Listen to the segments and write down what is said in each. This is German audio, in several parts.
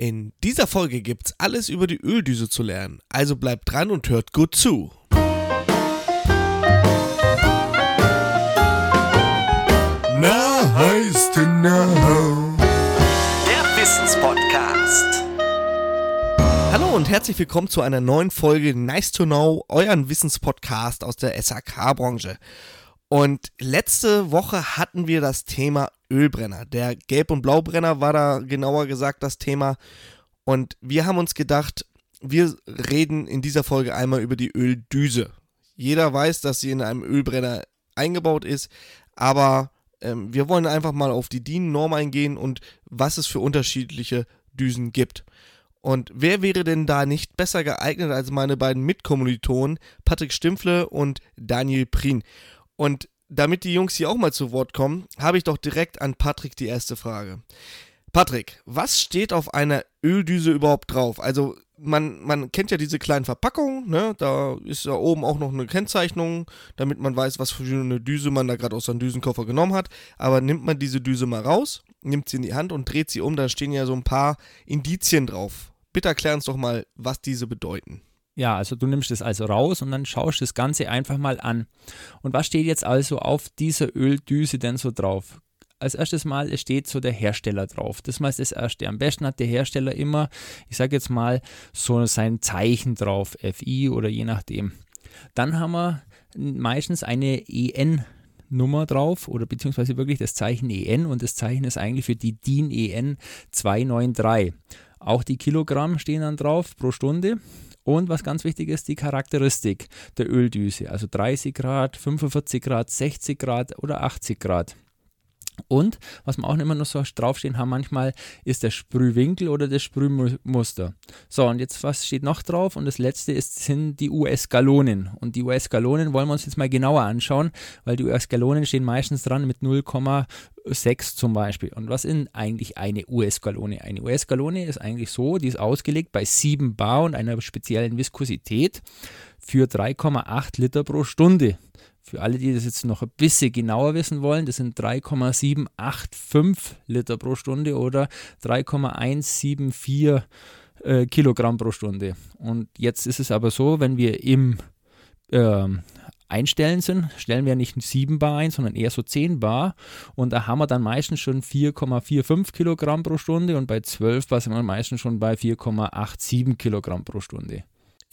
In dieser Folge gibt's alles über die Öldüse zu lernen, also bleibt dran und hört gut zu. Na, heißt genau. Der Wissenspodcast. Hallo und herzlich willkommen zu einer neuen Folge Nice to Know, euren Wissenspodcast aus der SAK-Branche. Und letzte Woche hatten wir das Thema Ölbrenner. Der Gelb- und Blaubrenner war da genauer gesagt das Thema. Und wir haben uns gedacht, wir reden in dieser Folge einmal über die Öldüse. Jeder weiß, dass sie in einem Ölbrenner eingebaut ist, aber ähm, wir wollen einfach mal auf die DIN-Norm eingehen und was es für unterschiedliche Düsen gibt. Und wer wäre denn da nicht besser geeignet als meine beiden Mitkommilitonen, Patrick Stimpfle und Daniel Prien? Und damit die Jungs hier auch mal zu Wort kommen, habe ich doch direkt an Patrick die erste Frage. Patrick, was steht auf einer Öldüse überhaupt drauf? Also man, man kennt ja diese kleinen Verpackungen, ne? Da ist ja oben auch noch eine Kennzeichnung, damit man weiß, was für eine Düse man da gerade aus seinem Düsenkoffer genommen hat. Aber nimmt man diese Düse mal raus, nimmt sie in die Hand und dreht sie um, da stehen ja so ein paar Indizien drauf. Bitte erklär uns doch mal, was diese bedeuten. Ja, also du nimmst es also raus und dann schaust das Ganze einfach mal an. Und was steht jetzt also auf dieser Öldüse denn so drauf? Als erstes Mal steht so der Hersteller drauf. Das meist das erste. Am besten hat der Hersteller immer, ich sage jetzt mal, so sein Zeichen drauf, FI oder je nachdem. Dann haben wir meistens eine EN Nummer drauf oder beziehungsweise wirklich das Zeichen EN und das Zeichen ist eigentlich für die DIN EN 293. Auch die Kilogramm stehen dann drauf pro Stunde und was ganz wichtig ist, die Charakteristik der Öldüse, also 30 Grad, 45 Grad, 60 Grad oder 80 Grad. Und was wir auch immer noch so draufstehen haben, manchmal ist der Sprühwinkel oder das Sprühmuster. So, und jetzt was steht noch drauf? Und das letzte ist, sind die US-Gallonen. Und die US-Gallonen wollen wir uns jetzt mal genauer anschauen, weil die US-Gallonen stehen meistens dran mit 0,6 zum Beispiel. Und was ist eigentlich eine US-Gallone? Eine US-Gallone ist eigentlich so, die ist ausgelegt bei 7 Bar und einer speziellen Viskosität für 3,8 Liter pro Stunde. Für alle, die das jetzt noch ein bisschen genauer wissen wollen, das sind 3,785 Liter pro Stunde oder 3,174 äh, Kilogramm pro Stunde. Und jetzt ist es aber so, wenn wir im äh, Einstellen sind, stellen wir nicht 7 Bar ein, sondern eher so 10 Bar. Und da haben wir dann meistens schon 4,45 Kilogramm pro Stunde und bei 12 Bar sind wir meistens schon bei 4,87 Kilogramm pro Stunde.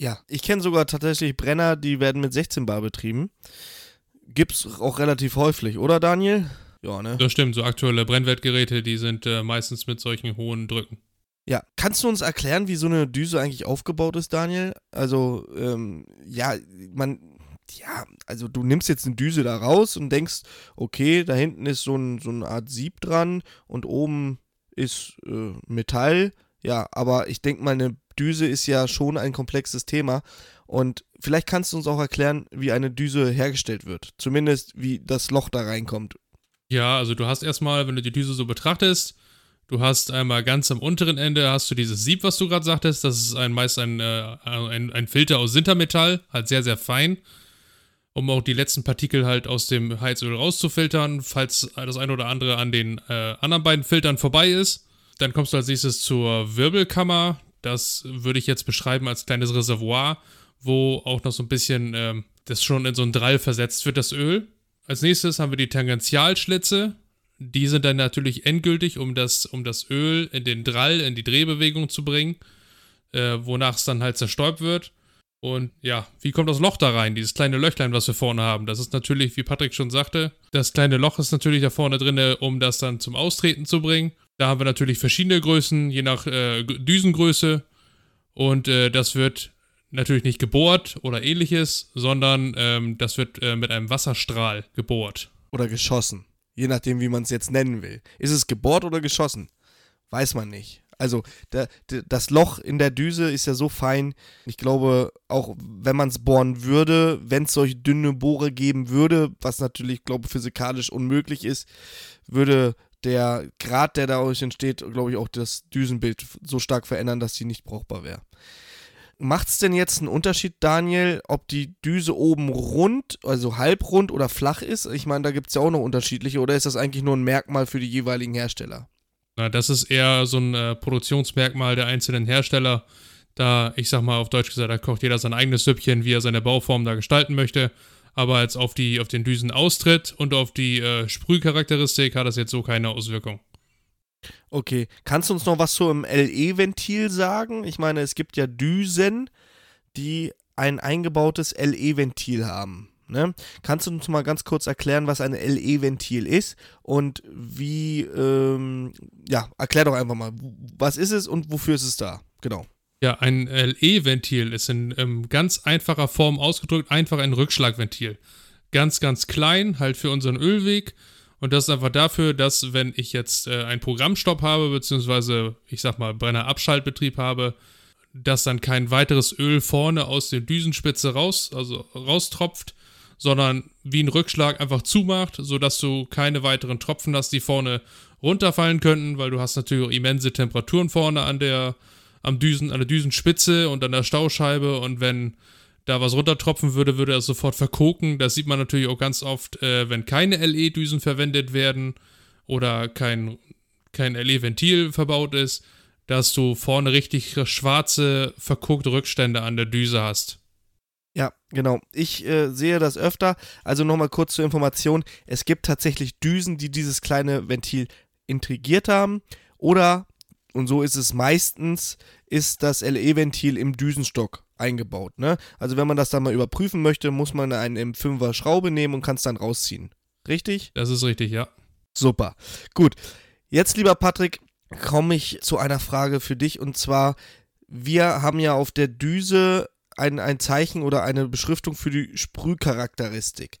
Ja, ich kenne sogar tatsächlich Brenner, die werden mit 16 Bar betrieben. Gibt's auch relativ häufig, oder Daniel? Ja, ne? Das stimmt, so aktuelle Brennwertgeräte, die sind äh, meistens mit solchen hohen Drücken. Ja, kannst du uns erklären, wie so eine Düse eigentlich aufgebaut ist, Daniel? Also, ähm, ja, man, ja, also du nimmst jetzt eine Düse da raus und denkst, okay, da hinten ist so, ein, so eine Art Sieb dran und oben ist äh, Metall. Ja, aber ich denke mal, eine Düse ist ja schon ein komplexes Thema. Und vielleicht kannst du uns auch erklären, wie eine Düse hergestellt wird. Zumindest wie das Loch da reinkommt. Ja, also du hast erstmal, wenn du die Düse so betrachtest, du hast einmal ganz am unteren Ende hast du dieses Sieb, was du gerade sagtest. Das ist ein, meist ein, äh, ein, ein Filter aus Sintermetall, halt sehr, sehr fein, um auch die letzten Partikel halt aus dem Heizöl rauszufiltern, falls das eine oder andere an den äh, anderen beiden Filtern vorbei ist. Dann kommst du als nächstes zur Wirbelkammer. Das würde ich jetzt beschreiben als kleines Reservoir wo auch noch so ein bisschen ähm, das schon in so ein Drall versetzt wird, das Öl. Als nächstes haben wir die Tangentialschlitze. Die sind dann natürlich endgültig, um das, um das Öl in den Drall, in die Drehbewegung zu bringen, äh, wonach es dann halt zerstäubt wird. Und ja, wie kommt das Loch da rein, dieses kleine Löchlein, was wir vorne haben? Das ist natürlich, wie Patrick schon sagte, das kleine Loch ist natürlich da vorne drin, um das dann zum Austreten zu bringen. Da haben wir natürlich verschiedene Größen, je nach äh, Düsengröße. Und äh, das wird natürlich nicht gebohrt oder ähnliches, sondern ähm, das wird äh, mit einem Wasserstrahl gebohrt. Oder geschossen. Je nachdem, wie man es jetzt nennen will. Ist es gebohrt oder geschossen? Weiß man nicht. Also der, der, das Loch in der Düse ist ja so fein. Ich glaube, auch wenn man es bohren würde, wenn es solche dünne Bohre geben würde, was natürlich, glaube ich, physikalisch unmöglich ist, würde der Grad, der dadurch entsteht, glaube ich, auch das Düsenbild so stark verändern, dass sie nicht brauchbar wäre. Macht es denn jetzt einen Unterschied, Daniel, ob die Düse oben rund, also halbrund oder flach ist? Ich meine, da gibt es ja auch noch unterschiedliche, oder ist das eigentlich nur ein Merkmal für die jeweiligen Hersteller? Na, das ist eher so ein äh, Produktionsmerkmal der einzelnen Hersteller. Da, ich sag mal auf Deutsch gesagt, da kocht jeder sein eigenes Süppchen, wie er seine Bauform da gestalten möchte. Aber jetzt auf, die, auf den Düsenaustritt und auf die äh, Sprühcharakteristik hat das jetzt so keine Auswirkung. Okay. Kannst du uns noch was zum LE-Ventil sagen? Ich meine, es gibt ja Düsen, die ein eingebautes LE-Ventil haben. Ne? Kannst du uns mal ganz kurz erklären, was ein LE-Ventil ist und wie, ähm, ja, erklär doch einfach mal, was ist es und wofür ist es da? Genau. Ja, ein LE-Ventil ist in ähm, ganz einfacher Form ausgedrückt einfach ein Rückschlagventil. Ganz, ganz klein, halt für unseren Ölweg. Und das ist einfach dafür, dass wenn ich jetzt äh, einen Programmstopp habe, beziehungsweise ich sag mal Brennerabschaltbetrieb habe, dass dann kein weiteres Öl vorne aus der Düsenspitze raus, also raustropft, sondern wie ein Rückschlag einfach zumacht, sodass du keine weiteren Tropfen hast, die vorne runterfallen könnten, weil du hast natürlich auch immense Temperaturen vorne an der am Düsen, an der Düsenspitze und an der Stauscheibe und wenn da was runtertropfen würde, würde er sofort verkoken. Das sieht man natürlich auch ganz oft, äh, wenn keine LE-Düsen verwendet werden oder kein, kein LE-Ventil verbaut ist, dass du vorne richtig schwarze, verkokte Rückstände an der Düse hast. Ja, genau. Ich äh, sehe das öfter. Also nochmal kurz zur Information. Es gibt tatsächlich Düsen, die dieses kleine Ventil integriert haben. Oder, und so ist es meistens, ist das LE-Ventil im Düsenstock eingebaut. Ne? Also wenn man das dann mal überprüfen möchte, muss man eine M5er Schraube nehmen und kann es dann rausziehen. Richtig? Das ist richtig, ja. Super. Gut. Jetzt, lieber Patrick, komme ich zu einer Frage für dich. Und zwar, wir haben ja auf der Düse ein, ein Zeichen oder eine Beschriftung für die Sprühcharakteristik.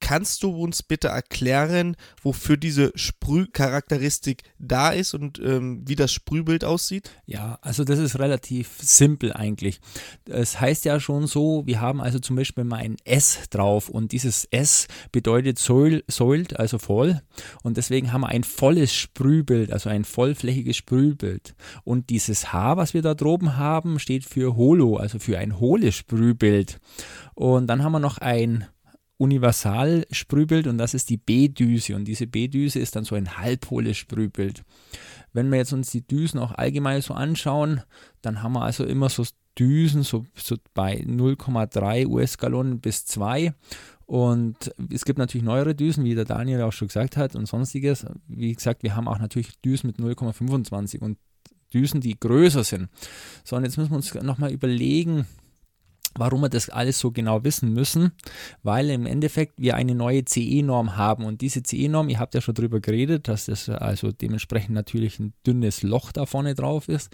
Kannst du uns bitte erklären, wofür diese Sprühcharakteristik da ist und ähm, wie das Sprühbild aussieht? Ja, also das ist relativ simpel eigentlich. Es heißt ja schon so, wir haben also zum Beispiel mal ein S drauf und dieses S bedeutet soil, soiled, also voll. Und deswegen haben wir ein volles Sprühbild, also ein vollflächiges Sprühbild. Und dieses H, was wir da droben haben, steht für holo, also für ein hohles Sprühbild. Und dann haben wir noch ein Universal-Sprühbild und das ist die B-Düse. Und diese B-Düse ist dann so ein halbhohles Sprühbild. Wenn wir jetzt uns die Düsen auch allgemein so anschauen, dann haben wir also immer so Düsen so, so bei 0,3 US-Gallonen bis 2. Und es gibt natürlich neuere Düsen, wie der Daniel auch schon gesagt hat und sonstiges. Wie gesagt, wir haben auch natürlich Düsen mit 0,25 und Düsen, die größer sind. So, und jetzt müssen wir uns nochmal überlegen, Warum wir das alles so genau wissen müssen, weil im Endeffekt wir eine neue CE-Norm haben und diese CE-Norm, ihr habt ja schon drüber geredet, dass das also dementsprechend natürlich ein dünnes Loch da vorne drauf ist.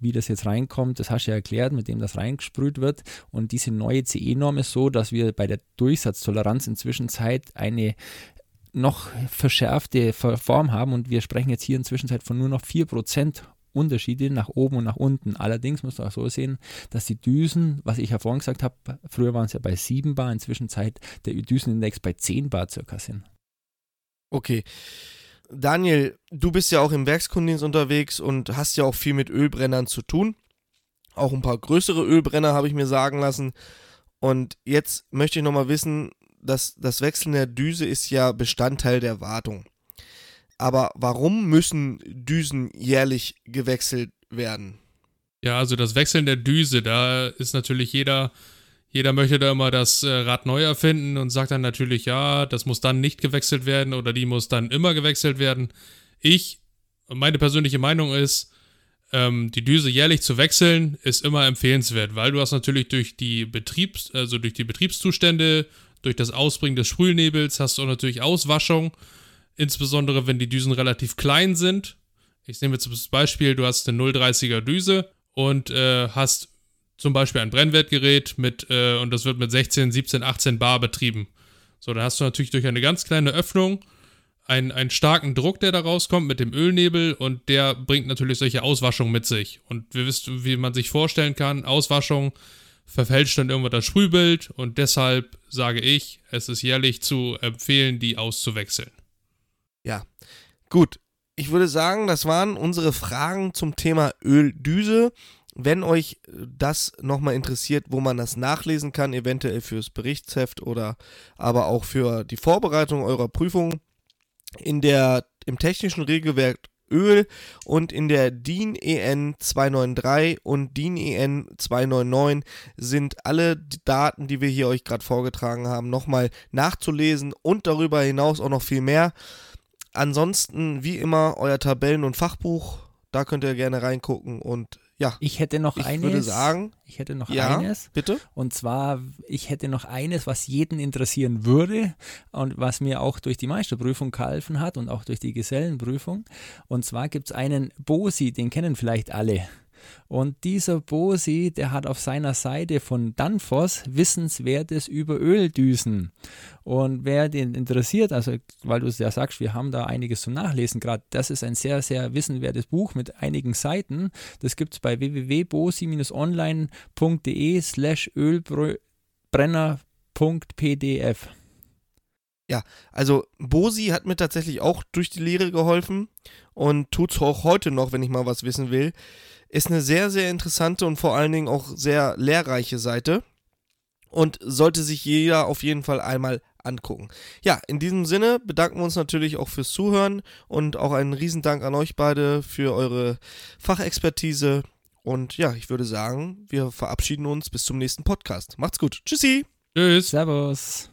Wie das jetzt reinkommt, das hast du ja erklärt, mit dem das reingesprüht wird. Und diese neue CE-Norm ist so, dass wir bei der Durchsatztoleranz inzwischen Zeit eine noch verschärfte Form haben und wir sprechen jetzt hier inzwischen von nur noch 4% Unterschiede nach oben und nach unten. Allerdings muss man auch so sehen, dass die Düsen, was ich ja vorhin gesagt habe, früher waren es ja bei 7 Bar, inzwischen Zeit der Düsenindex bei 10 Bar circa sind. Okay. Daniel, du bist ja auch im Werkskundendienst unterwegs und hast ja auch viel mit Ölbrennern zu tun. Auch ein paar größere Ölbrenner habe ich mir sagen lassen. Und jetzt möchte ich nochmal wissen, dass das Wechseln der Düse ist ja Bestandteil der Wartung. Aber warum müssen Düsen jährlich gewechselt werden? Ja, also das Wechseln der Düse, da ist natürlich jeder, jeder möchte da immer das äh, Rad neu erfinden und sagt dann natürlich, ja, das muss dann nicht gewechselt werden oder die muss dann immer gewechselt werden. Ich, meine persönliche Meinung ist, ähm, die Düse jährlich zu wechseln, ist immer empfehlenswert, weil du hast natürlich durch die Betriebs, also durch die Betriebszustände, durch das Ausbringen des Sprühnebels hast du natürlich Auswaschung insbesondere wenn die Düsen relativ klein sind. Ich nehme jetzt das Beispiel, du hast eine 0,30er Düse und äh, hast zum Beispiel ein Brennwertgerät mit, äh, und das wird mit 16, 17, 18 Bar betrieben. So, dann hast du natürlich durch eine ganz kleine Öffnung einen, einen starken Druck, der da rauskommt mit dem Ölnebel und der bringt natürlich solche Auswaschungen mit sich. Und wir wissen, wie man sich vorstellen kann, Auswaschung verfälscht dann irgendwann das Sprühbild und deshalb sage ich, es ist jährlich zu empfehlen, die auszuwechseln. Ja, gut. Ich würde sagen, das waren unsere Fragen zum Thema Öldüse. Wenn euch das nochmal interessiert, wo man das nachlesen kann, eventuell fürs Berichtsheft oder aber auch für die Vorbereitung eurer Prüfung, in der, im technischen Regelwerk Öl und in der DIN EN 293 und DIN EN 299 sind alle Daten, die wir hier euch gerade vorgetragen haben, nochmal nachzulesen und darüber hinaus auch noch viel mehr. Ansonsten, wie immer, euer Tabellen- und Fachbuch, da könnt ihr gerne reingucken und ja, Ich hätte noch ich eines. würde sagen, ich hätte noch ja, eines. bitte. Und zwar, ich hätte noch eines, was jeden interessieren würde und was mir auch durch die Meisterprüfung geholfen hat und auch durch die Gesellenprüfung. Und zwar gibt es einen Bosi, den kennen vielleicht alle. Und dieser Bosi, der hat auf seiner Seite von Danfoss Wissenswertes über Öldüsen. Und wer den interessiert, also weil du es ja sagst, wir haben da einiges zum Nachlesen gerade, das ist ein sehr, sehr wissenswertes Buch mit einigen Seiten. Das gibt es bei www.bosi-online.de slash ölbrenner.pdf. Also Bosi hat mir tatsächlich auch durch die Lehre geholfen und tut's auch heute noch, wenn ich mal was wissen will. Ist eine sehr, sehr interessante und vor allen Dingen auch sehr lehrreiche Seite und sollte sich jeder auf jeden Fall einmal angucken. Ja, in diesem Sinne bedanken wir uns natürlich auch fürs Zuhören und auch einen Riesendank an euch beide für eure Fachexpertise. Und ja, ich würde sagen, wir verabschieden uns bis zum nächsten Podcast. Macht's gut. Tschüssi. Tschüss. Servus.